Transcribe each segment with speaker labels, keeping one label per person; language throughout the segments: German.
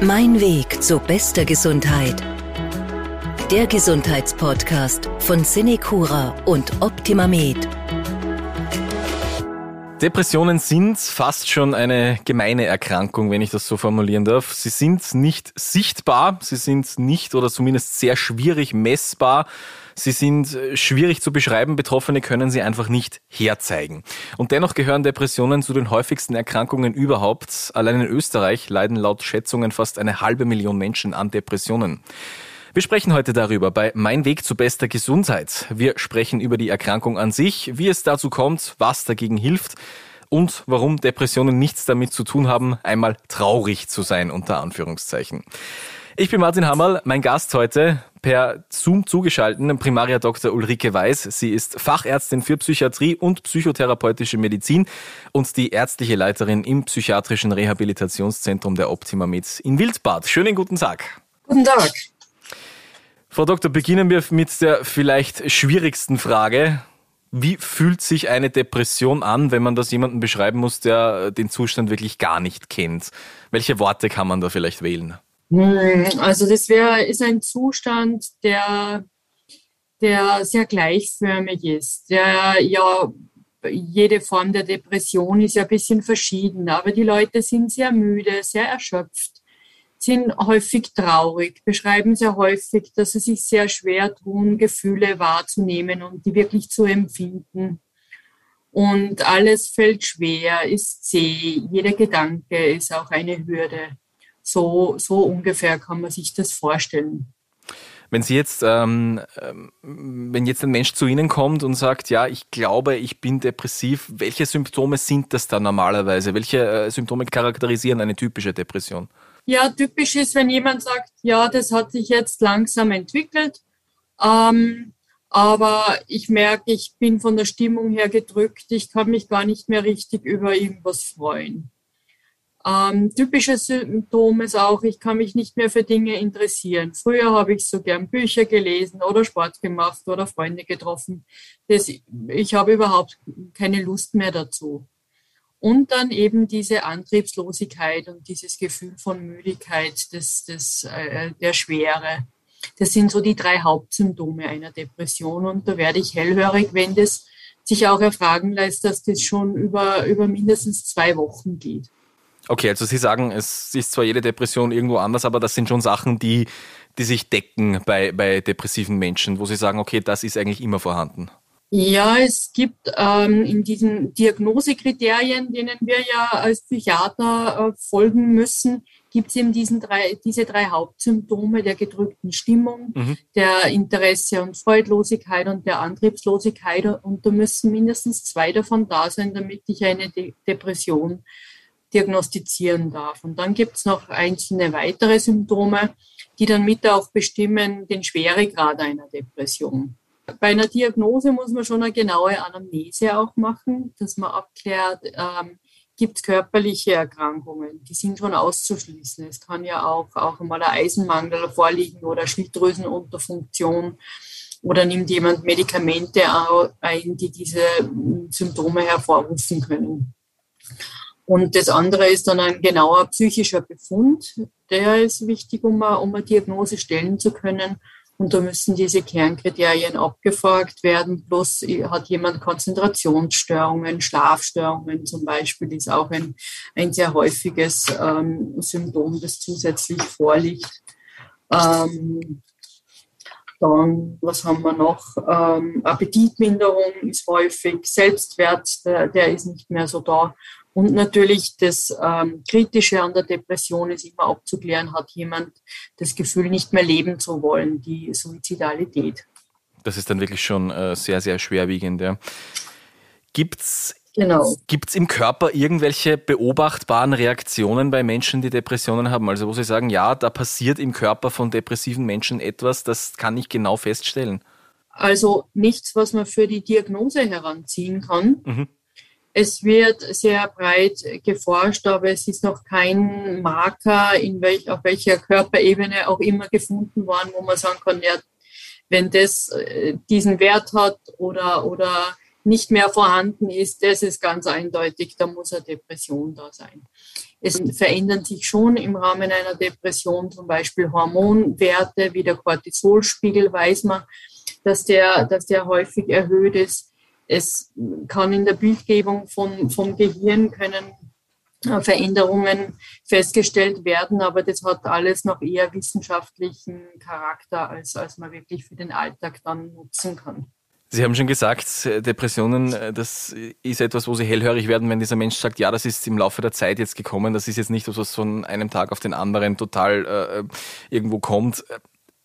Speaker 1: Mein Weg zu bester Gesundheit. Der Gesundheitspodcast von Cinecura und OptimaMed.
Speaker 2: Depressionen sind fast schon eine gemeine Erkrankung, wenn ich das so formulieren darf. Sie sind nicht sichtbar, sie sind nicht oder zumindest sehr schwierig messbar. Sie sind äh, schwierig zu beschreiben, Betroffene können sie einfach nicht herzeigen. Und dennoch gehören Depressionen zu den häufigsten Erkrankungen überhaupt. Allein in Österreich leiden laut Schätzungen fast eine halbe Million Menschen an Depressionen. Wir sprechen heute darüber bei Mein Weg zu bester Gesundheit. Wir sprechen über die Erkrankung an sich, wie es dazu kommt, was dagegen hilft und warum Depressionen nichts damit zu tun haben, einmal traurig zu sein, unter Anführungszeichen. Ich bin Martin Hammerl, mein Gast heute per Zoom zugeschalten, Primaria Dr. Ulrike Weiß. Sie ist Fachärztin für Psychiatrie und psychotherapeutische Medizin und die ärztliche Leiterin im psychiatrischen Rehabilitationszentrum der Optima Med in Wildbad. Schönen guten Tag.
Speaker 3: Guten Tag.
Speaker 2: Frau Doktor, beginnen wir mit der vielleicht schwierigsten Frage. Wie fühlt sich eine Depression an, wenn man das jemandem beschreiben muss, der den Zustand wirklich gar nicht kennt? Welche Worte kann man da vielleicht wählen?
Speaker 3: Hm, also das wäre ist ein Zustand, der, der sehr gleichförmig ist. Der ja jede Form der Depression ist ja ein bisschen verschieden, aber die Leute sind sehr müde, sehr erschöpft, sind häufig traurig, beschreiben sehr häufig, dass sie sich sehr schwer tun, Gefühle wahrzunehmen und die wirklich zu empfinden. Und alles fällt schwer, ist zäh, jeder Gedanke ist auch eine Hürde. So, so ungefähr kann man sich das vorstellen.
Speaker 2: Wenn Sie jetzt, ähm, ähm, wenn jetzt ein Mensch zu Ihnen kommt und sagt, ja, ich glaube, ich bin depressiv, welche Symptome sind das dann normalerweise? Welche äh, Symptome charakterisieren eine typische Depression?
Speaker 3: Ja, typisch ist, wenn jemand sagt, ja, das hat sich jetzt langsam entwickelt, ähm, aber ich merke, ich bin von der Stimmung her gedrückt, ich kann mich gar nicht mehr richtig über irgendwas freuen. Ähm, typisches Symptom ist auch, ich kann mich nicht mehr für Dinge interessieren. Früher habe ich so gern Bücher gelesen oder Sport gemacht oder Freunde getroffen. Das, ich habe überhaupt keine Lust mehr dazu. Und dann eben diese Antriebslosigkeit und dieses Gefühl von Müdigkeit, des, des, äh, der Schwere. Das sind so die drei Hauptsymptome einer Depression. Und da werde ich hellhörig, wenn das sich auch erfragen lässt, dass das schon über, über mindestens zwei Wochen geht.
Speaker 2: Okay, also Sie sagen, es ist zwar jede Depression irgendwo anders, aber das sind schon Sachen, die, die sich decken bei, bei depressiven Menschen, wo Sie sagen, okay, das ist eigentlich immer vorhanden.
Speaker 3: Ja, es gibt ähm, in diesen Diagnosekriterien, denen wir ja als Psychiater äh, folgen müssen, gibt es eben diesen drei, diese drei Hauptsymptome der gedrückten Stimmung, mhm. der Interesse und Freudlosigkeit und der Antriebslosigkeit. Und da müssen mindestens zwei davon da sein, damit ich eine De Depression diagnostizieren darf. Und dann gibt es noch einzelne weitere Symptome, die dann mit auch bestimmen den Schweregrad einer Depression. Bei einer Diagnose muss man schon eine genaue Anamnese auch machen, dass man abklärt, ähm, gibt es körperliche Erkrankungen, die sind schon auszuschließen. Es kann ja auch, auch mal ein Eisenmangel vorliegen oder Schilddrüsenunterfunktion oder nimmt jemand Medikamente ein, die diese Symptome hervorrufen können. Und das andere ist dann ein genauer psychischer Befund. Der ist wichtig, um eine, um eine Diagnose stellen zu können. Und da müssen diese Kernkriterien abgefragt werden. Plus hat jemand Konzentrationsstörungen, Schlafstörungen zum Beispiel, ist auch ein, ein sehr häufiges ähm, Symptom, das zusätzlich vorliegt. Ähm, dann, was haben wir noch? Ähm, Appetitminderung ist häufig, Selbstwert, der, der ist nicht mehr so da. Und natürlich das ähm, Kritische an der Depression ist immer abzuklären, hat jemand das Gefühl, nicht mehr leben zu wollen, die Suizidalität.
Speaker 2: Das ist dann wirklich schon äh, sehr, sehr schwerwiegend. Ja. Gibt es
Speaker 3: Genau.
Speaker 2: Gibt es im Körper irgendwelche beobachtbaren Reaktionen bei Menschen, die Depressionen haben? Also wo Sie sagen, ja, da passiert im Körper von depressiven Menschen etwas, das kann ich genau feststellen.
Speaker 3: Also nichts, was man für die Diagnose heranziehen kann. Mhm. Es wird sehr breit geforscht, aber es ist noch kein Marker, in welch, auf welcher Körperebene auch immer gefunden worden, wo man sagen kann, ja, wenn das äh, diesen Wert hat oder, oder nicht mehr vorhanden ist, das ist ganz eindeutig, da muss eine Depression da sein. Es verändern sich schon im Rahmen einer Depression zum Beispiel Hormonwerte, wie der Cortisolspiegel, weiß man, dass der, dass der häufig erhöht ist. Es kann in der Bildgebung von, vom Gehirn können äh, Veränderungen festgestellt werden, aber das hat alles noch eher wissenschaftlichen Charakter, als, als man wirklich für den Alltag dann nutzen kann.
Speaker 2: Sie haben schon gesagt, Depressionen, äh, das ist etwas, wo Sie hellhörig werden, wenn dieser Mensch sagt, ja, das ist im Laufe der Zeit jetzt gekommen, das ist jetzt nicht etwas, was von einem Tag auf den anderen total äh, irgendwo kommt.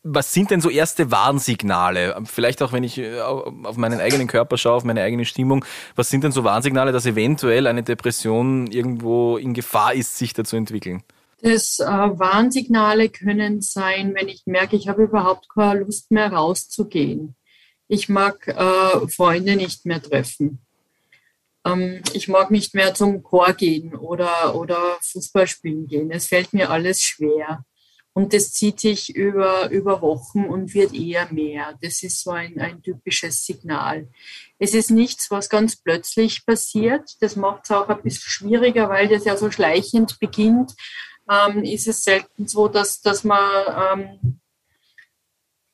Speaker 2: Was sind denn so erste Warnsignale? Vielleicht auch, wenn ich äh, auf meinen eigenen Körper schaue, auf meine eigene Stimmung. Was sind denn so Warnsignale, dass eventuell eine Depression irgendwo in Gefahr ist, sich da zu entwickeln?
Speaker 3: Das äh, Warnsignale können sein, wenn ich merke, ich habe überhaupt keine Lust mehr rauszugehen ich mag äh, Freunde nicht mehr treffen. Ähm, ich mag nicht mehr zum Chor gehen oder, oder Fußball spielen gehen. Es fällt mir alles schwer. Und das zieht sich über, über Wochen und wird eher mehr. Das ist so ein, ein typisches Signal. Es ist nichts, was ganz plötzlich passiert. Das macht es auch ein bisschen schwieriger, weil das ja so schleichend beginnt. Ähm, ist es selten so, dass, dass man ähm,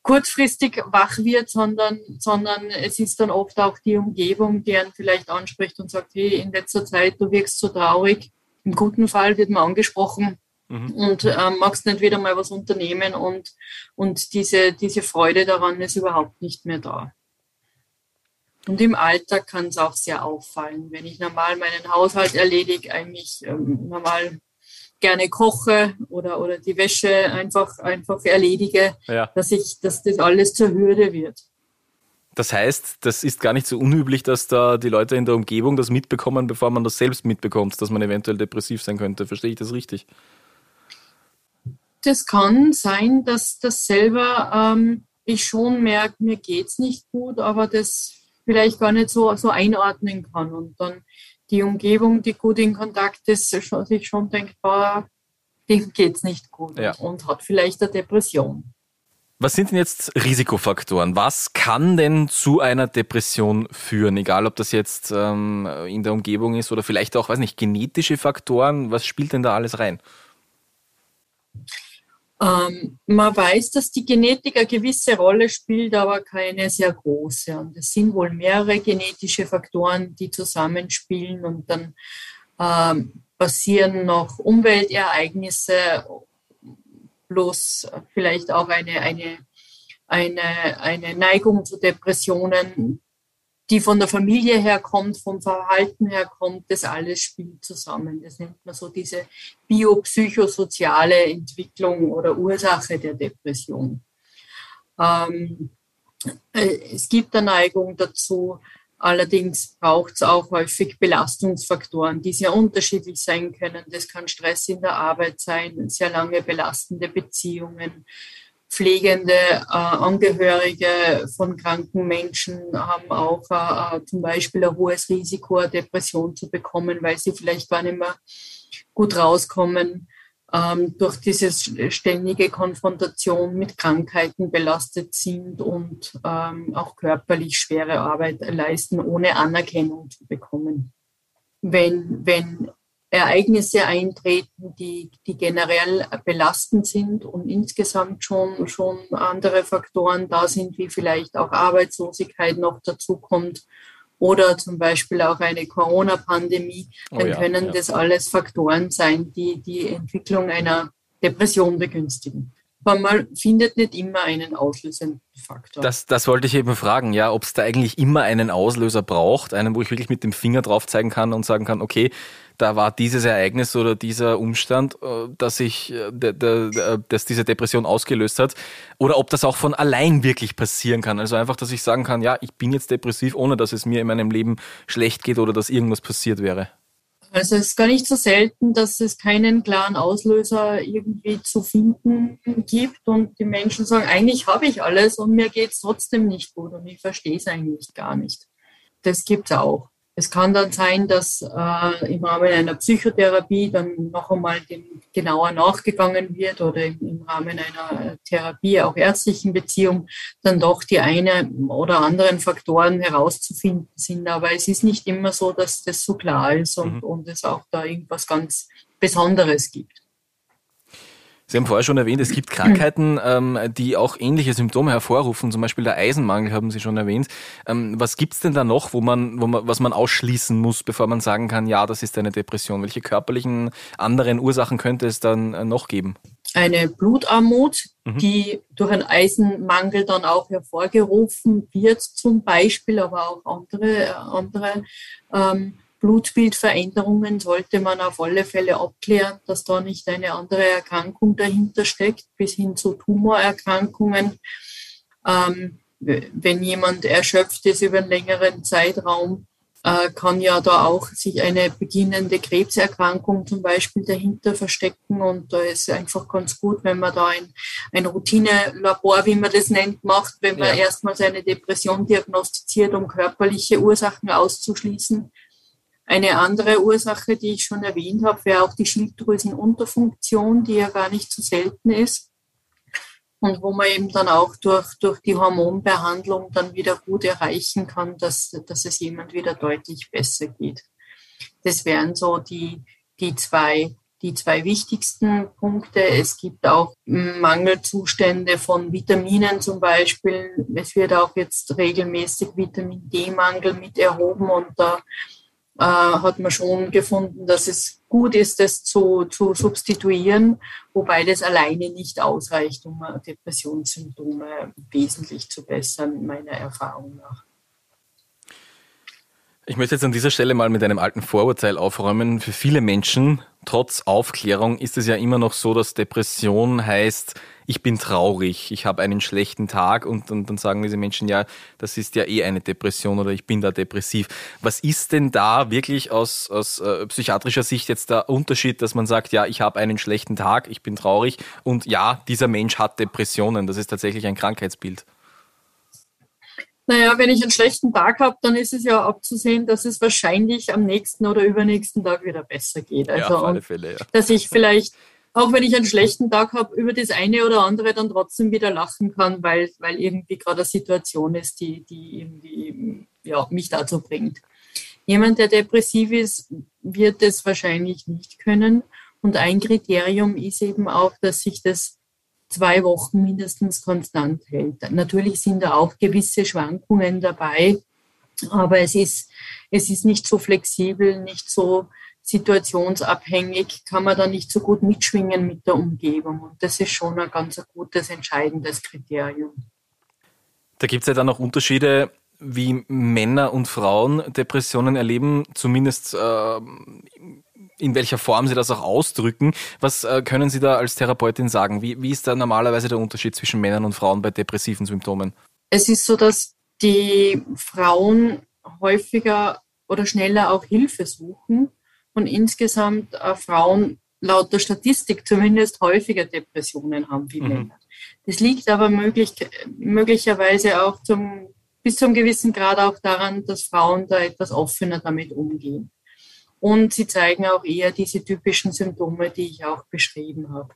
Speaker 3: kurzfristig wach wird, sondern, sondern es ist dann oft auch die Umgebung, die einen vielleicht anspricht und sagt, hey, in letzter Zeit, du wirkst so traurig. Im guten Fall wird man angesprochen mhm. und äh, magst nicht wieder mal was unternehmen und, und diese, diese Freude daran ist überhaupt nicht mehr da. Und im Alltag kann es auch sehr auffallen, wenn ich normal meinen Haushalt erledige, eigentlich ähm, normal gerne koche oder, oder die Wäsche einfach, einfach erledige, ja. dass, ich, dass das alles zur Hürde wird.
Speaker 2: Das heißt, das ist gar nicht so unüblich, dass da die Leute in der Umgebung das mitbekommen, bevor man das selbst mitbekommt, dass man eventuell depressiv sein könnte. Verstehe ich das richtig?
Speaker 3: Das kann sein, dass das selber ähm, ich schon merke, mir geht es nicht gut, aber das vielleicht gar nicht so, so einordnen kann. Und dann die Umgebung, die gut in Kontakt ist, sich schon denkt, boah, dem geht es nicht gut ja. und hat vielleicht eine Depression.
Speaker 2: Was sind denn jetzt Risikofaktoren? Was kann denn zu einer Depression führen? Egal, ob das jetzt ähm, in der Umgebung ist oder vielleicht auch, weiß nicht, genetische Faktoren. Was spielt denn da alles rein?
Speaker 3: Ähm, man weiß, dass die Genetik eine gewisse Rolle spielt, aber keine sehr große. Und es sind wohl mehrere genetische Faktoren, die zusammenspielen und dann ähm, passieren noch Umweltereignisse, plus vielleicht auch eine, eine, eine, eine Neigung zu Depressionen, die von der Familie herkommt, vom Verhalten herkommt, das alles spielt zusammen. Das nennt man so diese biopsychosoziale Entwicklung oder Ursache der Depression. Ähm, äh, es gibt eine Neigung dazu, allerdings braucht es auch häufig Belastungsfaktoren, die sehr unterschiedlich sein können. Das kann Stress in der Arbeit sein, sehr lange belastende Beziehungen, pflegende äh, Angehörige von kranken Menschen haben auch äh, äh, zum Beispiel ein hohes Risiko, Depression zu bekommen, weil sie vielleicht gar nicht mehr gut rauskommen, ähm, durch diese ständige Konfrontation mit Krankheiten belastet sind und ähm, auch körperlich schwere Arbeit leisten, ohne Anerkennung zu bekommen. Wenn, wenn Ereignisse eintreten, die, die generell belastend sind und insgesamt schon, schon andere Faktoren da sind, wie vielleicht auch Arbeitslosigkeit noch dazu kommt oder zum Beispiel auch eine Corona-Pandemie, oh dann oh ja, können ja. das alles Faktoren sein, die die Entwicklung einer Depression begünstigen man findet nicht immer einen auslösenden Faktor.
Speaker 2: Das, das wollte ich eben fragen, ja, ob es da eigentlich immer einen Auslöser braucht, einen, wo ich wirklich mit dem Finger drauf zeigen kann und sagen kann, okay, da war dieses Ereignis oder dieser Umstand, äh, dass ich, äh, dass diese Depression ausgelöst hat, oder ob das auch von allein wirklich passieren kann. Also einfach, dass ich sagen kann, ja, ich bin jetzt depressiv, ohne dass es mir in meinem Leben schlecht geht oder dass irgendwas passiert wäre.
Speaker 3: Also es ist gar nicht so selten, dass es keinen klaren Auslöser irgendwie zu finden gibt und die Menschen sagen, eigentlich habe ich alles und mir geht es trotzdem nicht gut und ich verstehe es eigentlich gar nicht. Das gibt es auch. Es kann dann sein, dass äh, im Rahmen einer Psychotherapie dann noch einmal dem genauer nachgegangen wird oder im, im, Rahmen einer Therapie, auch ärztlichen Beziehung, dann doch die eine oder anderen Faktoren herauszufinden sind. Aber es ist nicht immer so, dass das so klar ist und, mhm. und es auch da irgendwas ganz Besonderes gibt.
Speaker 2: Sie haben vorher schon erwähnt, es gibt Krankheiten, ähm, die auch ähnliche Symptome hervorrufen, zum Beispiel der Eisenmangel haben Sie schon erwähnt. Ähm, was gibt's denn da noch, wo man, wo man, was man ausschließen muss, bevor man sagen kann, ja, das ist eine Depression? Welche körperlichen anderen Ursachen könnte es dann äh, noch geben?
Speaker 3: Eine Blutarmut, mhm. die durch einen Eisenmangel dann auch hervorgerufen wird, zum Beispiel, aber auch andere, andere ähm, Blutbildveränderungen sollte man auf alle Fälle abklären, dass da nicht eine andere Erkrankung dahinter steckt, bis hin zu Tumorerkrankungen. Ähm, wenn jemand erschöpft ist über einen längeren Zeitraum, äh, kann ja da auch sich eine beginnende Krebserkrankung zum Beispiel dahinter verstecken. Und da ist einfach ganz gut, wenn man da ein, ein Routinelabor, wie man das nennt, macht, wenn man ja. erstmal seine Depression diagnostiziert, um körperliche Ursachen auszuschließen. Eine andere Ursache, die ich schon erwähnt habe, wäre auch die Schilddrüsenunterfunktion, die ja gar nicht so selten ist und wo man eben dann auch durch, durch die Hormonbehandlung dann wieder gut erreichen kann, dass, dass es jemand wieder deutlich besser geht. Das wären so die, die zwei die zwei wichtigsten Punkte. Es gibt auch Mangelzustände von Vitaminen zum Beispiel. Es wird auch jetzt regelmäßig Vitamin D-Mangel mit erhoben und da äh, hat man schon gefunden, dass es gut ist, das zu, zu substituieren, wobei das alleine nicht ausreicht, um Depressionssymptome wesentlich zu bessern, meiner Erfahrung nach.
Speaker 2: Ich möchte jetzt an dieser Stelle mal mit einem alten Vorurteil aufräumen. Für viele Menschen, trotz Aufklärung, ist es ja immer noch so, dass Depression heißt, ich bin traurig, ich habe einen schlechten Tag und, und dann sagen diese Menschen, ja, das ist ja eh eine Depression oder ich bin da depressiv. Was ist denn da wirklich aus, aus äh, psychiatrischer Sicht jetzt der Unterschied, dass man sagt, ja, ich habe einen schlechten Tag, ich bin traurig und ja, dieser Mensch hat Depressionen. Das ist tatsächlich ein Krankheitsbild.
Speaker 3: Naja, wenn ich einen schlechten Tag habe, dann ist es ja abzusehen, dass es wahrscheinlich am nächsten oder übernächsten Tag wieder besser geht. Also, ja, auf alle Fälle, ja. Dass ich vielleicht, auch wenn ich einen schlechten Tag habe, über das eine oder andere dann trotzdem wieder lachen kann, weil, weil irgendwie gerade eine Situation ist, die, die irgendwie ja, mich dazu bringt. Jemand, der depressiv ist, wird das wahrscheinlich nicht können. Und ein Kriterium ist eben auch, dass sich das zwei Wochen mindestens konstant hält. Natürlich sind da auch gewisse Schwankungen dabei, aber es ist, es ist nicht so flexibel, nicht so situationsabhängig, kann man da nicht so gut mitschwingen mit der Umgebung. Und das ist schon ein ganz gutes, entscheidendes Kriterium.
Speaker 2: Da gibt es ja dann auch Unterschiede, wie Männer und Frauen Depressionen erleben, zumindest äh, in welcher Form Sie das auch ausdrücken. Was äh, können Sie da als Therapeutin sagen? Wie, wie ist da normalerweise der Unterschied zwischen Männern und Frauen bei depressiven Symptomen?
Speaker 3: Es ist so, dass die Frauen häufiger oder schneller auch Hilfe suchen und insgesamt äh, Frauen laut der Statistik zumindest häufiger Depressionen haben wie mhm. Männer. Das liegt aber möglich, möglicherweise auch zum, bis zu einem gewissen Grad auch daran, dass Frauen da etwas offener damit umgehen. Und sie zeigen auch eher diese typischen Symptome, die ich auch beschrieben habe.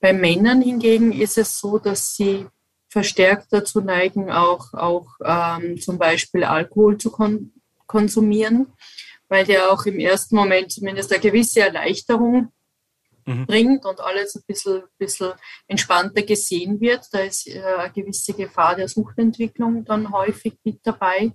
Speaker 3: Bei Männern hingegen ist es so, dass sie verstärkt dazu neigen, auch, auch ähm, zum Beispiel Alkohol zu kon konsumieren, weil der auch im ersten Moment zumindest eine gewisse Erleichterung mhm. bringt und alles ein bisschen, bisschen entspannter gesehen wird. Da ist äh, eine gewisse Gefahr der Suchtentwicklung dann häufig mit dabei.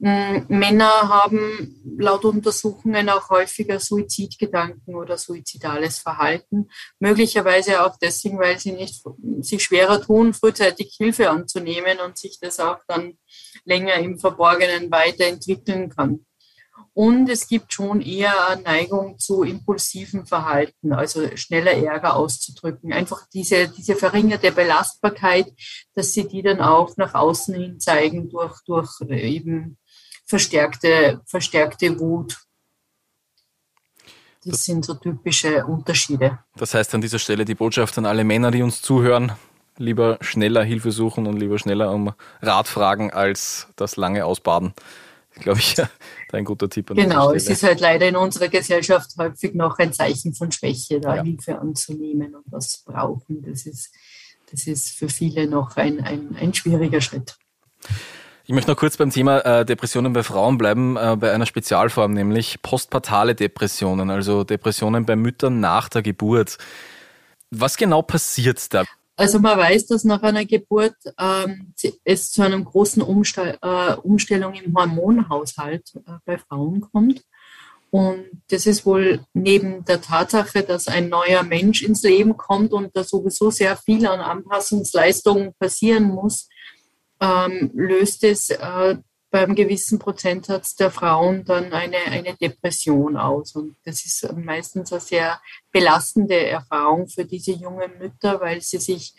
Speaker 3: Mm, Männer haben laut Untersuchungen auch häufiger Suizidgedanken oder suizidales Verhalten. Möglicherweise auch deswegen, weil sie nicht, sich schwerer tun, frühzeitig Hilfe anzunehmen und sich das auch dann länger im Verborgenen weiterentwickeln kann. Und es gibt schon eher eine Neigung zu impulsiven Verhalten, also schneller Ärger auszudrücken. Einfach diese, diese verringerte Belastbarkeit, dass sie die dann auch nach außen hin zeigen durch, durch eben verstärkte, verstärkte Wut. Das, das sind so typische Unterschiede.
Speaker 2: Das heißt an dieser Stelle die Botschaft an alle Männer, die uns zuhören, lieber schneller Hilfe suchen und lieber schneller um Rat fragen als das lange Ausbaden. glaube ich, ein guter Tipp.
Speaker 3: genau, es ist halt leider in unserer Gesellschaft häufig noch ein Zeichen von Schwäche, da ja. Hilfe anzunehmen und das brauchen. Das ist, das ist für viele noch ein, ein, ein schwieriger Schritt.
Speaker 2: Ich möchte noch kurz beim Thema äh, Depressionen bei Frauen bleiben, äh, bei einer Spezialform, nämlich postpartale Depressionen, also Depressionen bei Müttern nach der Geburt. Was genau passiert da?
Speaker 3: Also man weiß, dass nach einer Geburt ähm, es zu einer großen Umstell äh, Umstellung im Hormonhaushalt äh, bei Frauen kommt. Und das ist wohl neben der Tatsache, dass ein neuer Mensch ins Leben kommt und da sowieso sehr viel an Anpassungsleistungen passieren muss, ähm, löst es äh, beim gewissen Prozentsatz der Frauen dann eine, eine Depression aus. Und das ist meistens eine sehr belastende Erfahrung für diese jungen Mütter, weil sie sich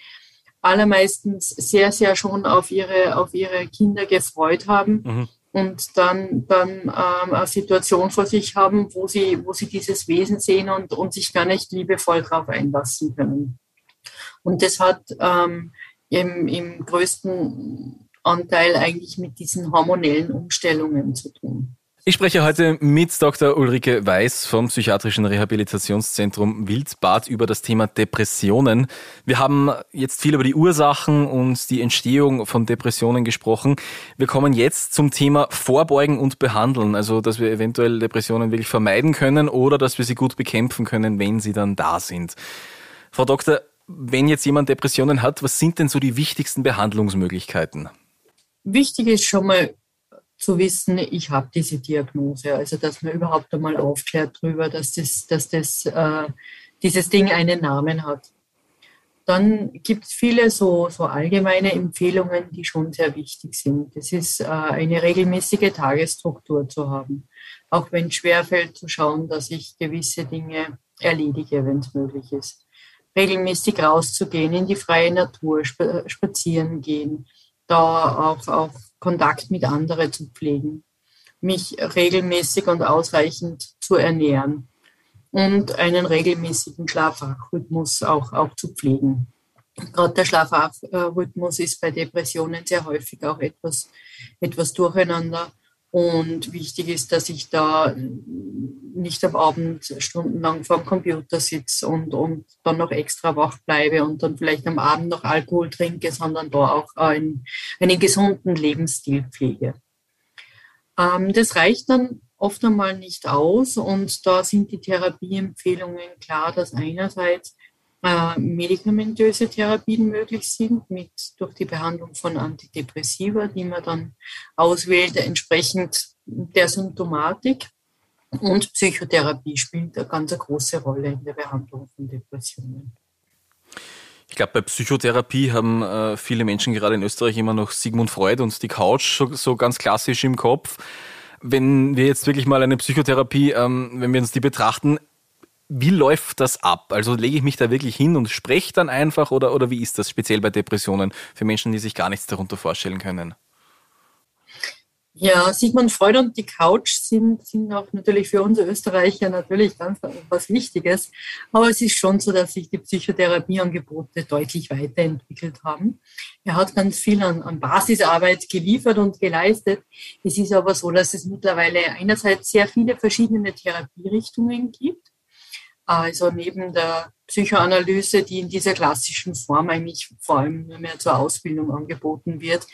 Speaker 3: allermeistens sehr, sehr schon auf ihre, auf ihre Kinder gefreut haben. Mhm. Und dann, dann ähm, eine Situation vor sich haben, wo sie, wo sie dieses Wesen sehen und, und sich gar nicht liebevoll darauf einlassen können. Und das hat ähm, im, im größten Anteil eigentlich mit diesen hormonellen Umstellungen zu tun.
Speaker 2: Ich spreche heute mit Dr. Ulrike Weiß vom Psychiatrischen Rehabilitationszentrum Wildbad über das Thema Depressionen. Wir haben jetzt viel über die Ursachen und die Entstehung von Depressionen gesprochen. Wir kommen jetzt zum Thema Vorbeugen und Behandeln, also dass wir eventuell Depressionen wirklich vermeiden können oder dass wir sie gut bekämpfen können, wenn sie dann da sind. Frau Doktor, wenn jetzt jemand Depressionen hat, was sind denn so die wichtigsten Behandlungsmöglichkeiten?
Speaker 3: Wichtig ist schon mal zu wissen, ich habe diese Diagnose. Also dass man überhaupt einmal aufklärt darüber, dass, das, dass das, äh, dieses Ding einen Namen hat. Dann gibt es viele so, so allgemeine Empfehlungen, die schon sehr wichtig sind. Das ist äh, eine regelmäßige Tagesstruktur zu haben. Auch wenn es schwerfällt zu schauen, dass ich gewisse Dinge erledige, wenn es möglich ist. Regelmäßig rauszugehen, in die freie Natur, spazieren gehen, da auch, auch Kontakt mit anderen zu pflegen, mich regelmäßig und ausreichend zu ernähren und einen regelmäßigen Schlafrhythmus auch, auch zu pflegen. Gerade der Schlafrhythmus ist bei Depressionen sehr häufig auch etwas, etwas durcheinander. Und wichtig ist, dass ich da nicht am Abend stundenlang vor dem Computer sitze und, und dann noch extra wach bleibe und dann vielleicht am Abend noch Alkohol trinke, sondern da auch einen, einen gesunden Lebensstil pflege. Ähm, das reicht dann oft einmal nicht aus und da sind die Therapieempfehlungen klar, dass einerseits äh, medikamentöse Therapien möglich sind, mit durch die Behandlung von Antidepressiva, die man dann auswählt, entsprechend der Symptomatik. Und Psychotherapie spielt eine ganz große Rolle in der Behandlung von Depressionen.
Speaker 2: Ich glaube, bei Psychotherapie haben äh, viele Menschen gerade in Österreich immer noch Sigmund Freud und die Couch so, so ganz klassisch im Kopf. Wenn wir jetzt wirklich mal eine Psychotherapie, ähm, wenn wir uns die betrachten, wie läuft das ab? Also lege ich mich da wirklich hin und spreche dann einfach oder, oder wie ist das speziell bei Depressionen für Menschen, die sich gar nichts darunter vorstellen können?
Speaker 3: Ja, Sigmund Freud und die Couch sind, sind auch natürlich für uns Österreicher natürlich ganz was Wichtiges. Aber es ist schon so, dass sich die Psychotherapieangebote deutlich weiterentwickelt haben. Er hat ganz viel an, an Basisarbeit geliefert und geleistet. Es ist aber so, dass es mittlerweile einerseits sehr viele verschiedene Therapierichtungen gibt also neben der Psychoanalyse, die in dieser klassischen Form eigentlich vor allem nur mehr zur Ausbildung angeboten wird,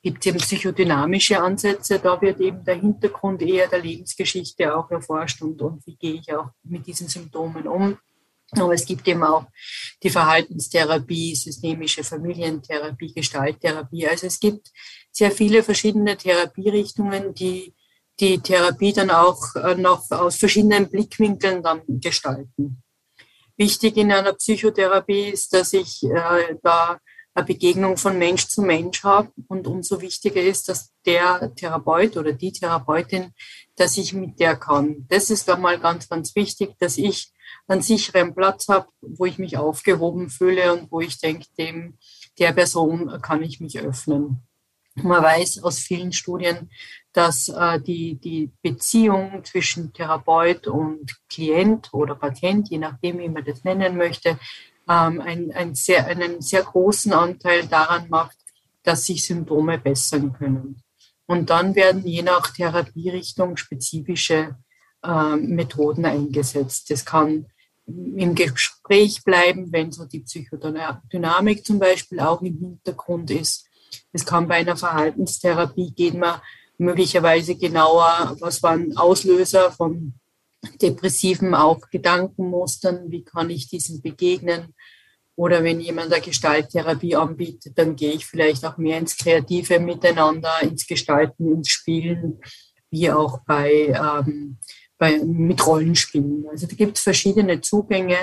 Speaker 3: gibt es eben psychodynamische Ansätze. Da wird eben der Hintergrund eher der Lebensgeschichte auch erforscht und, und wie gehe ich auch mit diesen Symptomen um. Aber es gibt eben auch die Verhaltenstherapie, systemische Familientherapie, Gestalttherapie. Also es gibt sehr viele verschiedene Therapierichtungen, die die Therapie dann auch äh, noch aus verschiedenen Blickwinkeln dann gestalten. Wichtig in einer Psychotherapie ist, dass ich äh, da eine Begegnung von Mensch zu Mensch habe und umso wichtiger ist, dass der Therapeut oder die Therapeutin, dass ich mit der kann. Das ist einmal ganz, ganz wichtig, dass ich einen sicheren Platz habe, wo ich mich aufgehoben fühle und wo ich denke, dem der Person kann ich mich öffnen. Man weiß aus vielen Studien, dass äh, die, die Beziehung zwischen Therapeut und Klient oder Patient, je nachdem, wie man das nennen möchte, ähm, ein, ein sehr, einen sehr großen Anteil daran macht, dass sich Symptome bessern können. Und dann werden je nach Therapierichtung spezifische äh, Methoden eingesetzt. Das kann im Gespräch bleiben, wenn so die Psychodynamik zum Beispiel auch im Hintergrund ist. Es kann bei einer Verhaltenstherapie gehen wir möglicherweise genauer, was waren Auslöser von depressiven auch Gedankenmustern, wie kann ich diesen begegnen. Oder wenn jemand eine Gestalttherapie anbietet, dann gehe ich vielleicht auch mehr ins kreative Miteinander, ins Gestalten, ins Spielen, wie auch bei, ähm, bei mit Rollenspielen. Also da gibt es verschiedene Zugänge,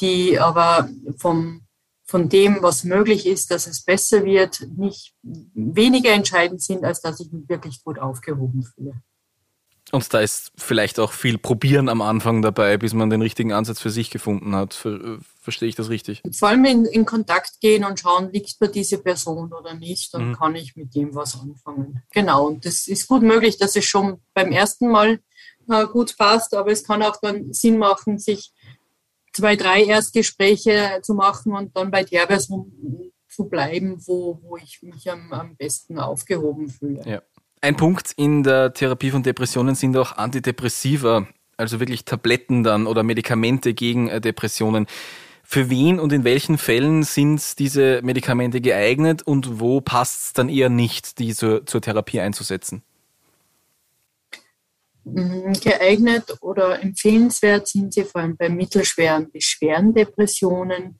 Speaker 3: die aber vom von dem, was möglich ist, dass es besser wird, nicht weniger entscheidend sind, als dass ich mich wirklich gut aufgehoben fühle.
Speaker 2: Und da ist vielleicht auch viel Probieren am Anfang dabei, bis man den richtigen Ansatz für sich gefunden hat. Ver verstehe ich das richtig?
Speaker 3: Vor allem in, in, Kontakt gehen und schauen, liegt bei diese Person oder nicht und mhm. kann ich mit dem was anfangen. Genau, und das ist gut möglich, dass es schon beim ersten Mal äh, gut passt, aber es kann auch dann Sinn machen, sich zwei, drei Erstgespräche zu machen und dann bei der Person zu bleiben, wo, wo ich mich am, am besten aufgehoben fühle.
Speaker 2: Ja. Ein Punkt in der Therapie von Depressionen sind auch Antidepressiva, also wirklich Tabletten dann oder Medikamente gegen äh, Depressionen. Für wen und in welchen Fällen sind diese Medikamente geeignet und wo passt es dann eher nicht, diese zur Therapie einzusetzen?
Speaker 3: Mhm, geeignet oder empfehlenswert sind sie vor allem bei mittelschweren bis schweren Depressionen.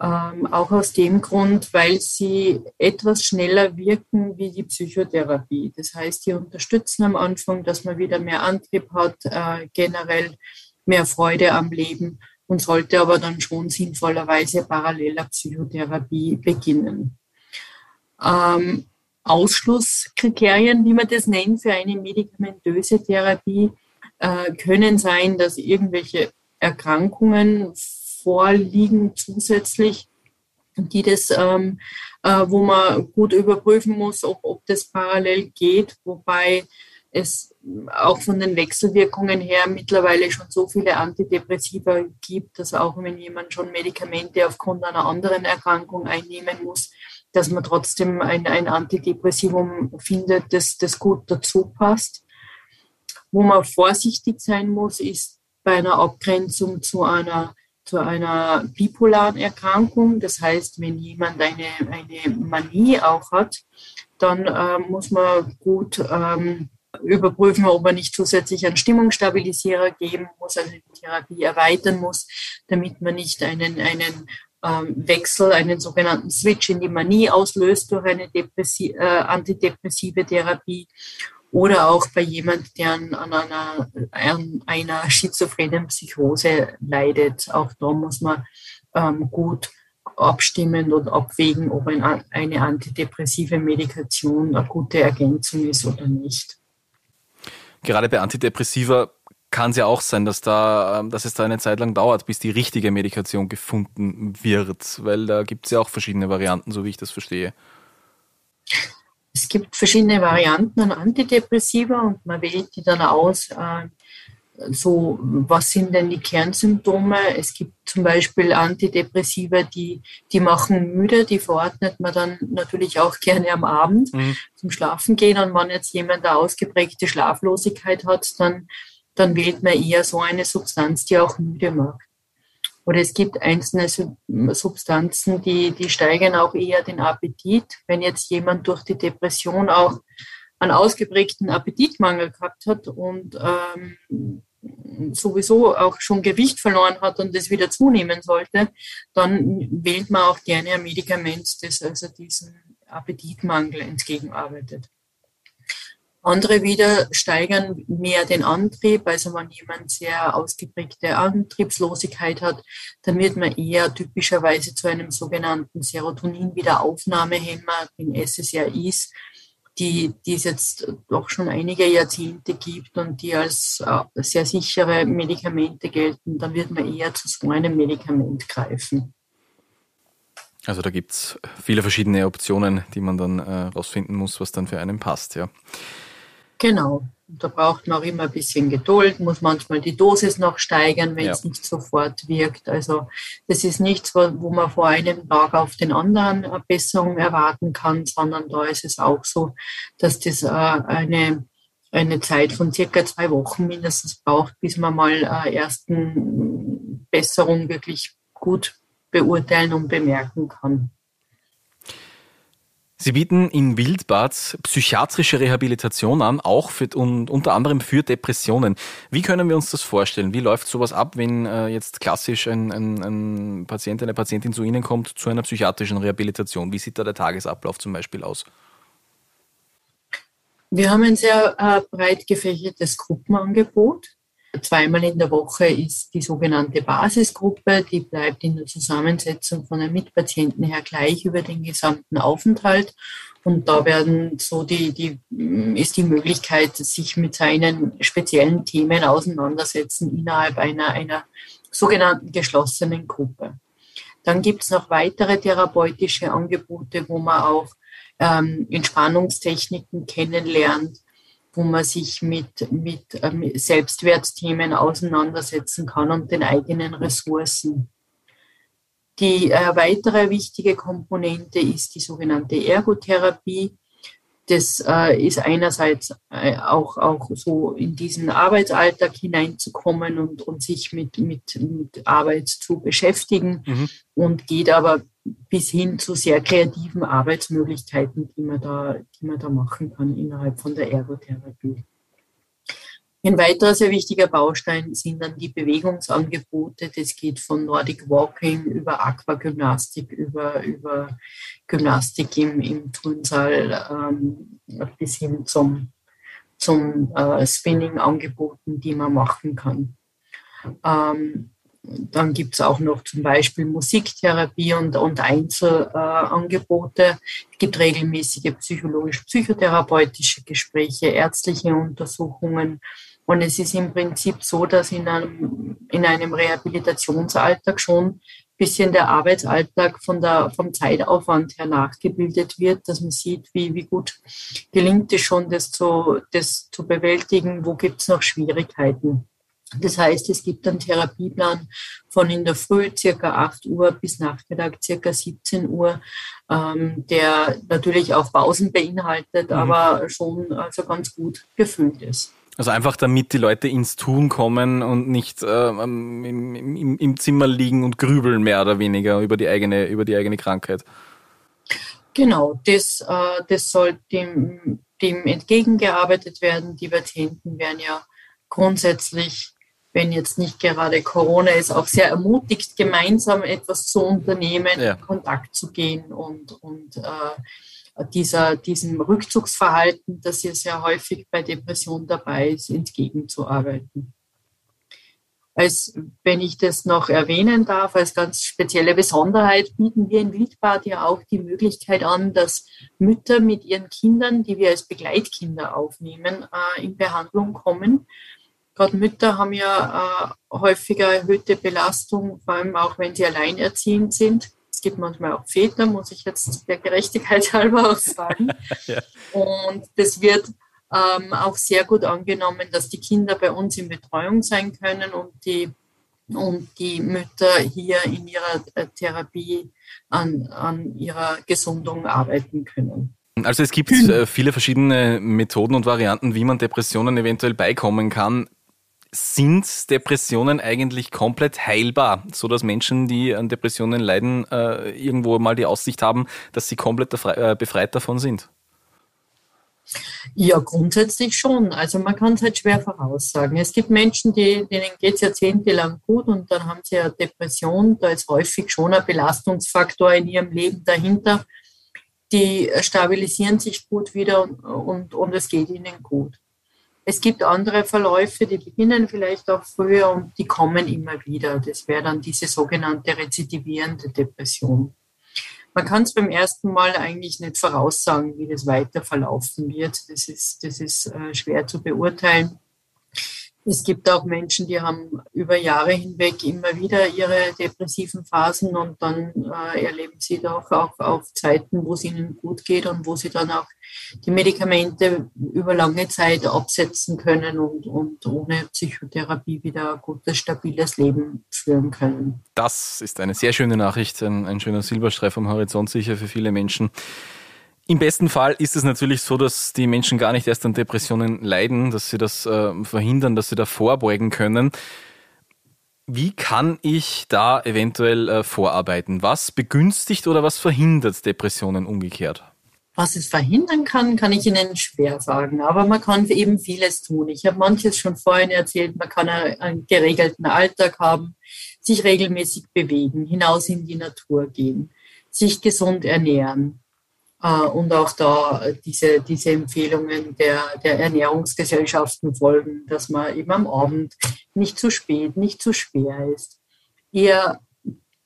Speaker 3: Ähm, auch aus dem Grund, weil sie etwas schneller wirken wie die Psychotherapie. Das heißt, die unterstützen am Anfang, dass man wieder mehr Antrieb hat, äh, generell mehr Freude am Leben und sollte aber dann schon sinnvollerweise paralleler Psychotherapie beginnen. Ähm, Ausschlusskriterien, wie man das nennt, für eine medikamentöse Therapie äh, können sein, dass irgendwelche Erkrankungen vorliegen zusätzlich, die das, ähm, äh, wo man gut überprüfen muss, ob, ob das parallel geht, wobei es auch von den Wechselwirkungen her mittlerweile schon so viele Antidepressiva gibt, dass auch wenn jemand schon Medikamente aufgrund einer anderen Erkrankung einnehmen muss, dass man trotzdem ein, ein Antidepressivum findet, das, das gut dazu passt. Wo man vorsichtig sein muss, ist bei einer Abgrenzung zu einer, zu einer bipolaren Erkrankung. Das heißt, wenn jemand eine, eine Manie auch hat, dann äh, muss man gut ähm, überprüfen, ob man nicht zusätzlich einen Stimmungsstabilisierer geben muss, also die Therapie erweitern muss, damit man nicht einen, einen Wechsel, einen sogenannten Switch in die Manie auslöst durch eine Depressi äh, antidepressive Therapie oder auch bei jemand, der an, an, einer, an einer schizophrenen Psychose leidet. Auch da muss man ähm, gut abstimmen und abwägen, ob ein, eine antidepressive Medikation eine gute Ergänzung ist oder nicht.
Speaker 2: Gerade bei Antidepressiva kann es ja auch sein, dass da, ähm, dass es da eine Zeit lang dauert, bis die richtige Medikation gefunden wird, weil da gibt es ja auch verschiedene Varianten, so wie ich das verstehe.
Speaker 3: Es gibt verschiedene Varianten an Antidepressiva und man wählt die dann aus. Äh, so, was sind denn die Kernsymptome? Es gibt zum Beispiel Antidepressiva, die, die machen müde, die verordnet man dann natürlich auch gerne am Abend mhm. zum Schlafen gehen. Und wenn jetzt jemand eine ausgeprägte Schlaflosigkeit hat, dann dann wählt man eher so eine Substanz, die auch müde macht. Oder es gibt einzelne Substanzen, die, die steigern auch eher den Appetit. Wenn jetzt jemand durch die Depression auch einen ausgeprägten Appetitmangel gehabt hat und ähm, sowieso auch schon Gewicht verloren hat und das wieder zunehmen sollte, dann wählt man auch gerne ein Medikament, das also diesen Appetitmangel entgegenarbeitet. Andere wieder steigern mehr den Antrieb. Also wenn jemand sehr ausgeprägte Antriebslosigkeit hat, dann wird man eher typischerweise zu einem sogenannten Serotonin-Wiederaufnahmehemmer, den SSRIs, die, die es jetzt doch schon einige Jahrzehnte gibt und die als äh, sehr sichere Medikamente gelten, dann wird man eher zu so einem Medikament greifen.
Speaker 2: Also da gibt es viele verschiedene Optionen, die man dann äh, rausfinden muss, was dann für einen passt, ja.
Speaker 3: Genau. Da braucht man auch immer ein bisschen Geduld, muss manchmal die Dosis noch steigern, wenn ja. es nicht sofort wirkt. Also das ist nichts, wo man vor einem Tag auf den anderen eine Besserung erwarten kann, sondern da ist es auch so, dass das äh, eine, eine Zeit von circa zwei Wochen mindestens braucht, bis man mal äh, ersten Besserung wirklich gut beurteilen und bemerken kann.
Speaker 2: Sie bieten in Wildbad psychiatrische Rehabilitation an, auch für, und unter anderem für Depressionen. Wie können wir uns das vorstellen? Wie läuft sowas ab, wenn äh, jetzt klassisch ein, ein, ein Patient, eine Patientin zu Ihnen kommt zu einer psychiatrischen Rehabilitation? Wie sieht da der Tagesablauf zum Beispiel aus?
Speaker 3: Wir haben ein sehr äh, breit gefächertes Gruppenangebot. Zweimal in der Woche ist die sogenannte Basisgruppe, die bleibt in der Zusammensetzung von den Mitpatienten her gleich über den gesamten Aufenthalt. Und da werden so die, die, ist die Möglichkeit, sich mit seinen speziellen Themen auseinandersetzen innerhalb einer, einer sogenannten geschlossenen Gruppe. Dann gibt es noch weitere therapeutische Angebote, wo man auch ähm, Entspannungstechniken kennenlernt, wo man sich mit, mit ähm, Selbstwertthemen auseinandersetzen kann und den eigenen Ressourcen. Die äh, weitere wichtige Komponente ist die sogenannte Ergotherapie. Das äh, ist einerseits äh, auch, auch so in diesen Arbeitsalltag hineinzukommen und, und sich mit, mit, mit Arbeit zu beschäftigen mhm. und geht aber bis hin zu sehr kreativen Arbeitsmöglichkeiten, die man da, die man da machen kann innerhalb von der Ergotherapie. Ein weiterer sehr wichtiger Baustein sind dann die Bewegungsangebote. Das geht von Nordic Walking über Aquagymnastik, über, über Gymnastik im, im Turnsaal ähm, bis hin zum, zum äh, Spinning-Angeboten, die man machen kann. Ähm, dann gibt es auch noch zum Beispiel Musiktherapie und, und Einzelangebote. Es gibt regelmäßige psychologisch-psychotherapeutische Gespräche, ärztliche Untersuchungen. Und es ist im Prinzip so, dass in einem, in einem Rehabilitationsalltag schon ein bisschen der Arbeitsalltag von der, vom Zeitaufwand her nachgebildet wird, dass man sieht, wie, wie gut gelingt es schon, das zu, das zu bewältigen, wo gibt es noch Schwierigkeiten. Das heißt, es gibt einen Therapieplan von in der Früh circa 8 Uhr bis Nachmittag circa 17 Uhr, ähm, der natürlich auch Pausen beinhaltet, mhm. aber schon also ganz gut gefüllt ist.
Speaker 2: Also einfach damit die Leute ins Tun kommen und nicht äh, im, im, im, Zimmer liegen und grübeln mehr oder weniger über die eigene, über die eigene Krankheit.
Speaker 3: Genau, das, äh, das soll dem, dem entgegengearbeitet werden. Die Patienten werden ja grundsätzlich wenn jetzt nicht gerade Corona ist, auch sehr ermutigt, gemeinsam etwas zu unternehmen, ja. in Kontakt zu gehen und, und äh, dieser, diesem Rückzugsverhalten, das ja sehr häufig bei Depressionen dabei ist, entgegenzuarbeiten. Als, wenn ich das noch erwähnen darf, als ganz spezielle Besonderheit bieten wir in Wildbad ja auch die Möglichkeit an, dass Mütter mit ihren Kindern, die wir als Begleitkinder aufnehmen, äh, in Behandlung kommen Gerade Mütter haben ja äh, häufiger erhöhte Belastung, vor allem auch wenn sie alleinerziehend sind. Es gibt manchmal auch Väter, muss ich jetzt der Gerechtigkeit halber auch sagen. ja. Und das wird ähm, auch sehr gut angenommen, dass die Kinder bei uns in Betreuung sein können und die, und die Mütter hier in ihrer äh, Therapie an, an ihrer Gesundung arbeiten können.
Speaker 2: Also es gibt äh, viele verschiedene Methoden und Varianten, wie man Depressionen eventuell beikommen kann sind Depressionen eigentlich komplett heilbar, so dass Menschen, die an Depressionen leiden, äh, irgendwo mal die Aussicht haben, dass sie komplett äh, befreit davon sind?
Speaker 3: Ja, grundsätzlich schon. Also man kann es halt schwer voraussagen. Es gibt Menschen, die, denen geht es jahrzehntelang gut und dann haben sie eine Depression. Da ist häufig schon ein Belastungsfaktor in ihrem Leben dahinter. Die stabilisieren sich gut wieder und, und, und es geht ihnen gut. Es gibt andere Verläufe, die beginnen vielleicht auch früher und die kommen immer wieder. Das wäre dann diese sogenannte rezidivierende Depression. Man kann es beim ersten Mal eigentlich nicht voraussagen, wie das weiter verlaufen wird. Das ist, das ist äh, schwer zu beurteilen. Es gibt auch Menschen, die haben über Jahre hinweg immer wieder ihre depressiven Phasen und dann äh, erleben sie doch auch auf Zeiten, wo es ihnen gut geht und wo sie dann auch die Medikamente über lange Zeit absetzen können und, und ohne Psychotherapie wieder ein gutes, stabiles Leben führen können.
Speaker 2: Das ist eine sehr schöne Nachricht, ein, ein schöner Silberstreif am Horizont sicher für viele Menschen. Im besten Fall ist es natürlich so, dass die Menschen gar nicht erst an Depressionen leiden, dass sie das äh, verhindern, dass sie da vorbeugen können. Wie kann ich da eventuell äh, vorarbeiten? Was begünstigt oder was verhindert Depressionen umgekehrt?
Speaker 3: Was es verhindern kann, kann ich Ihnen schwer sagen. Aber man kann eben vieles tun. Ich habe manches schon vorhin erzählt. Man kann einen geregelten Alltag haben, sich regelmäßig bewegen, hinaus in die Natur gehen, sich gesund ernähren, äh, und auch da diese, diese Empfehlungen der, der Ernährungsgesellschaften folgen, dass man eben am Abend nicht zu spät, nicht zu schwer ist. Eher,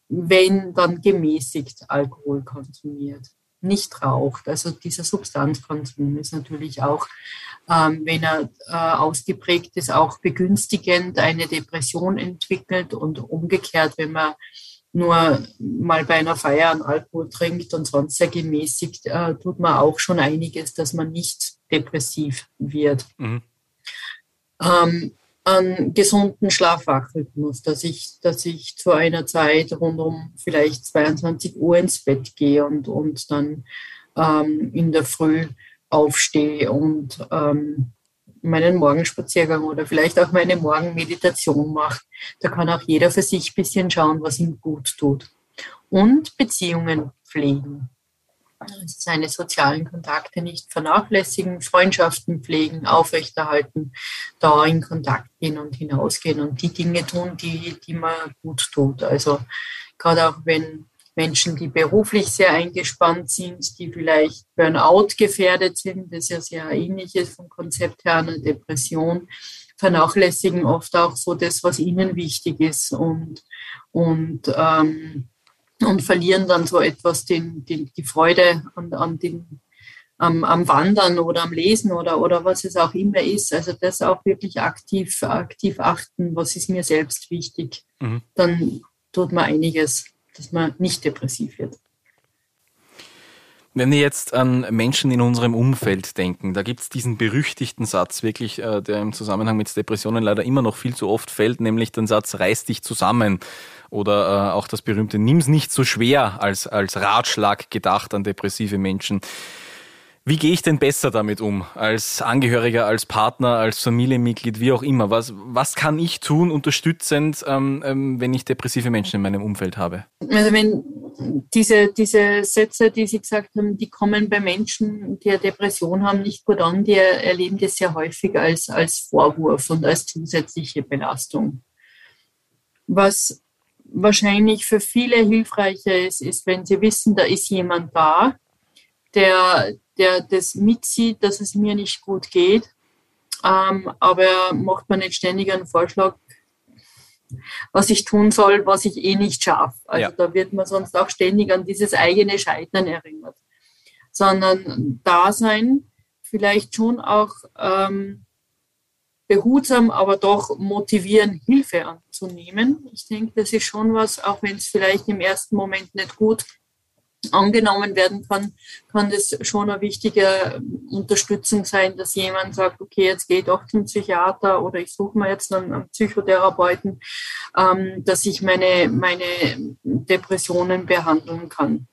Speaker 3: wenn dann gemäßigt Alkohol konsumiert, nicht raucht. Also dieser Substanzkonsum ist natürlich auch, ähm, wenn er äh, ausgeprägt ist, auch begünstigend eine Depression entwickelt und umgekehrt, wenn man nur mal bei einer Feier einen Alkohol trinkt und sonst sehr gemäßigt, äh, tut man auch schon einiges, dass man nicht depressiv wird. Mhm. Ähm, einen gesunden Schlafwachrhythmus, dass ich, dass ich zu einer Zeit rund um vielleicht 22 Uhr ins Bett gehe und, und dann ähm, in der Früh aufstehe und ähm, meinen Morgenspaziergang oder vielleicht auch meine Morgenmeditation macht. Da kann auch jeder für sich ein bisschen schauen, was ihm gut tut. Und Beziehungen pflegen. Also seine sozialen Kontakte nicht vernachlässigen, Freundschaften pflegen, aufrechterhalten, da in Kontakt gehen und hinausgehen und die Dinge tun, die, die man gut tut. Also gerade auch wenn Menschen, die beruflich sehr eingespannt sind, die vielleicht Burnout gefährdet sind, das ist ja sehr ähnlich ist vom Konzept her einer Depression, vernachlässigen oft auch so das, was ihnen wichtig ist und, und, ähm, und verlieren dann so etwas den, den, die Freude an, an den, am, am Wandern oder am Lesen oder, oder was es auch immer ist. Also das auch wirklich aktiv, aktiv achten, was ist mir selbst wichtig. Mhm. Dann tut man einiges dass man nicht depressiv wird.
Speaker 2: Wenn wir jetzt an Menschen in unserem Umfeld denken, da gibt es diesen berüchtigten Satz wirklich, äh, der im Zusammenhang mit Depressionen leider immer noch viel zu oft fällt, nämlich den Satz, reiß dich zusammen. Oder äh, auch das berühmte, nimm's nicht so schwer als, als Ratschlag gedacht an depressive Menschen. Wie gehe ich denn besser damit um? Als Angehöriger, als Partner, als Familienmitglied, wie auch immer. Was, was kann ich tun, unterstützend, ähm, ähm, wenn ich depressive Menschen in meinem Umfeld habe?
Speaker 3: Also wenn diese, diese Sätze, die Sie gesagt haben, die kommen bei Menschen, die eine Depression haben, nicht gut an, die erleben das sehr häufig als, als Vorwurf und als zusätzliche Belastung. Was wahrscheinlich für viele hilfreicher ist, ist, wenn sie wissen, da ist jemand da, der, der das mitzieht, dass es mir nicht gut geht. Ähm, aber macht man nicht ständig einen Vorschlag, was ich tun soll, was ich eh nicht schaffe. Also ja. da wird man sonst auch ständig an dieses eigene Scheitern erinnert. Sondern da sein, vielleicht schon auch ähm, behutsam, aber doch motivieren, Hilfe anzunehmen. Ich denke, das ist schon was, auch wenn es vielleicht im ersten Moment nicht gut angenommen werden kann, kann das schon eine wichtige Unterstützung sein, dass jemand sagt, okay, jetzt gehe ich doch zum Psychiater oder ich suche mir jetzt einen, Psychotherapeuten, ähm, dass ich meine, meine Depressionen behandeln kann.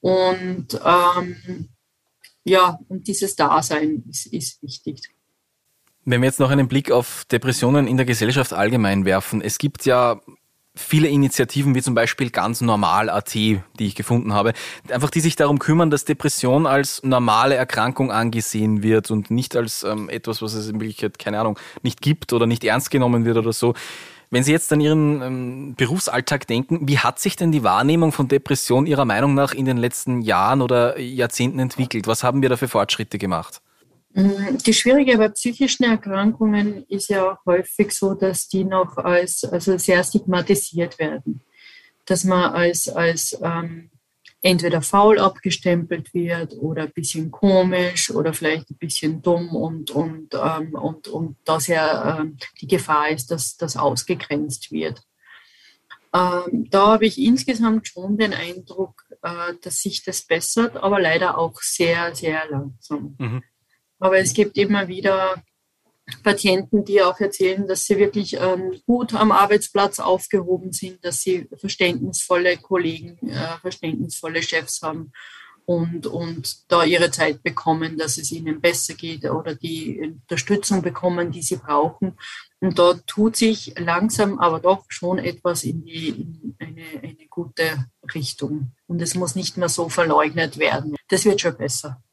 Speaker 3: Und ähm, ja, und dieses Dasein ist, ist wichtig.
Speaker 2: Wenn wir jetzt noch einen Blick auf Depressionen in der Gesellschaft allgemein werfen, es gibt ja viele Initiativen wie zum Beispiel ganz normal.at, die ich gefunden habe, einfach die sich darum kümmern, dass Depression als normale Erkrankung angesehen wird und nicht als ähm, etwas, was es in Wirklichkeit, keine Ahnung, nicht gibt oder nicht ernst genommen wird oder so. Wenn Sie jetzt an Ihren ähm, Berufsalltag denken, wie hat sich denn die Wahrnehmung von Depression Ihrer Meinung nach in den letzten Jahren oder Jahrzehnten entwickelt? Was haben wir da für Fortschritte gemacht?
Speaker 3: Mm, die Schwierige bei psychischen Erkrankungen ist ja häufig so, dass die noch als also sehr stigmatisiert werden. Dass man als, als ähm, entweder faul abgestempelt wird oder ein bisschen komisch oder vielleicht ein bisschen dumm und, und, ähm, und, und dass ja ähm, die Gefahr ist, dass das ausgegrenzt wird. Ähm, da habe ich insgesamt schon den Eindruck, äh, dass sich das bessert, aber leider auch sehr, sehr langsam. Mhm. Aber es gibt immer wieder Patienten, die auch erzählen, dass sie wirklich ähm, gut am Arbeitsplatz aufgehoben sind, dass sie verständnisvolle Kollegen, äh, verständnisvolle Chefs haben und, und da ihre Zeit bekommen, dass es ihnen besser geht oder die Unterstützung bekommen, die sie brauchen. Und da tut sich langsam aber doch schon etwas in, die, in eine, eine gute Richtung. Und es muss nicht mehr so verleugnet werden. Das wird schon besser.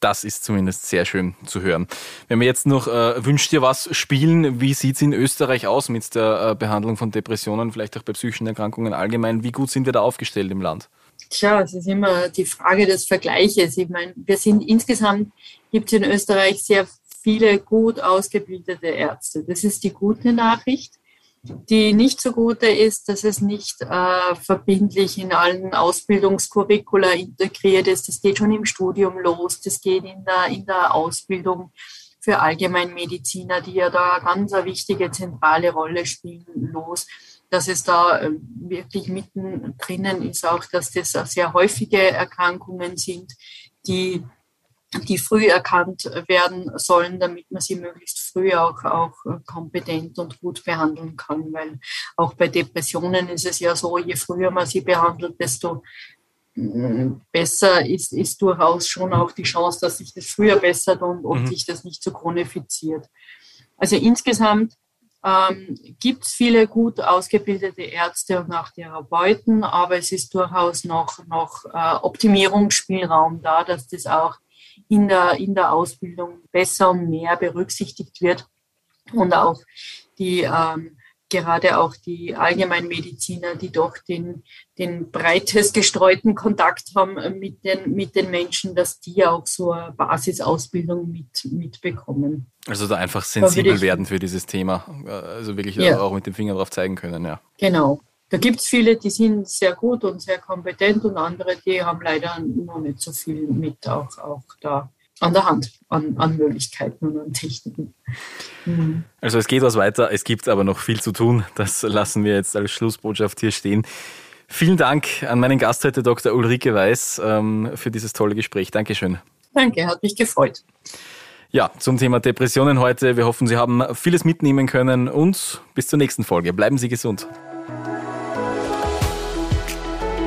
Speaker 2: Das ist zumindest sehr schön zu hören. Wenn wir jetzt noch äh, Wünscht dir was spielen, wie sieht es in Österreich aus mit der äh, Behandlung von Depressionen, vielleicht auch bei psychischen Erkrankungen allgemein? Wie gut sind wir da aufgestellt im Land?
Speaker 3: Tja, es ist immer die Frage des Vergleiches. Ich meine, wir sind insgesamt, gibt es in Österreich sehr viele gut ausgebildete Ärzte. Das ist die gute Nachricht. Die nicht so gute ist, dass es nicht äh, verbindlich in allen Ausbildungskurricula integriert ist. Das geht schon im Studium los, das geht in der, in der Ausbildung für Allgemeinmediziner, die ja da ganz eine wichtige zentrale Rolle spielen, los. Dass es da äh, wirklich mitten drinnen ist, auch dass das sehr häufige Erkrankungen sind, die die früh erkannt werden sollen, damit man sie möglichst früh auch, auch kompetent und gut behandeln kann. Weil auch bei Depressionen ist es ja so, je früher man sie behandelt, desto mm, besser ist, ist durchaus schon auch die Chance, dass sich das früher bessert und, und mhm. sich das nicht so chronifiziert. Also insgesamt ähm, gibt es viele gut ausgebildete Ärzte und auch Therapeuten, aber es ist durchaus noch, noch äh, Optimierungsspielraum da, dass das auch in der, in der Ausbildung besser und mehr berücksichtigt wird und auch die ähm, gerade auch die Allgemeinmediziner, die doch den, den breitest gestreuten Kontakt haben mit den, mit den Menschen, dass die auch so eine Basisausbildung mit, mitbekommen.
Speaker 2: Also da einfach sensibel werden für dieses Thema, also wirklich ja. auch mit dem Finger drauf zeigen können, ja.
Speaker 3: Genau. Da gibt es viele, die sind sehr gut und sehr kompetent und andere, die haben leider noch nicht so viel mit auch, auch da an der Hand, an, an Möglichkeiten und an Techniken.
Speaker 2: Mhm. Also es geht was weiter, es gibt aber noch viel zu tun. Das lassen wir jetzt als Schlussbotschaft hier stehen. Vielen Dank an meinen Gast heute, Dr. Ulrike Weiß, ähm, für dieses tolle Gespräch. Dankeschön.
Speaker 3: Danke, hat mich gefreut.
Speaker 2: Ja, zum Thema Depressionen heute. Wir hoffen, Sie haben vieles mitnehmen können und bis zur nächsten Folge. Bleiben Sie gesund.